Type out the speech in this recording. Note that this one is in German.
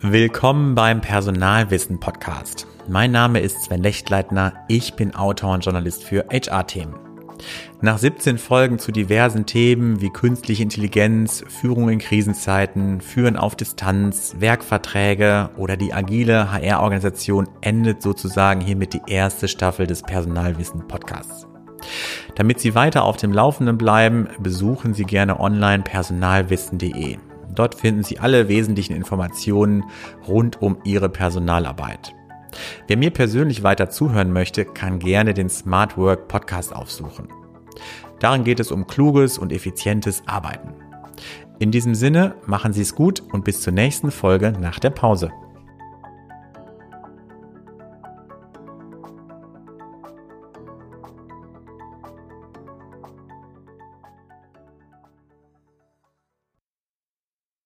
Willkommen beim Personalwissen Podcast. Mein Name ist Sven Lechtleitner. Ich bin Autor und Journalist für HR-Themen. Nach 17 Folgen zu diversen Themen wie künstliche Intelligenz, Führung in Krisenzeiten, Führen auf Distanz, Werkverträge oder die agile HR-Organisation endet sozusagen hiermit die erste Staffel des Personalwissen Podcasts. Damit Sie weiter auf dem Laufenden bleiben, besuchen Sie gerne online personalwissen.de. Dort finden Sie alle wesentlichen Informationen rund um Ihre Personalarbeit. Wer mir persönlich weiter zuhören möchte, kann gerne den Smart Work Podcast aufsuchen. Darin geht es um kluges und effizientes Arbeiten. In diesem Sinne, machen Sie es gut und bis zur nächsten Folge nach der Pause.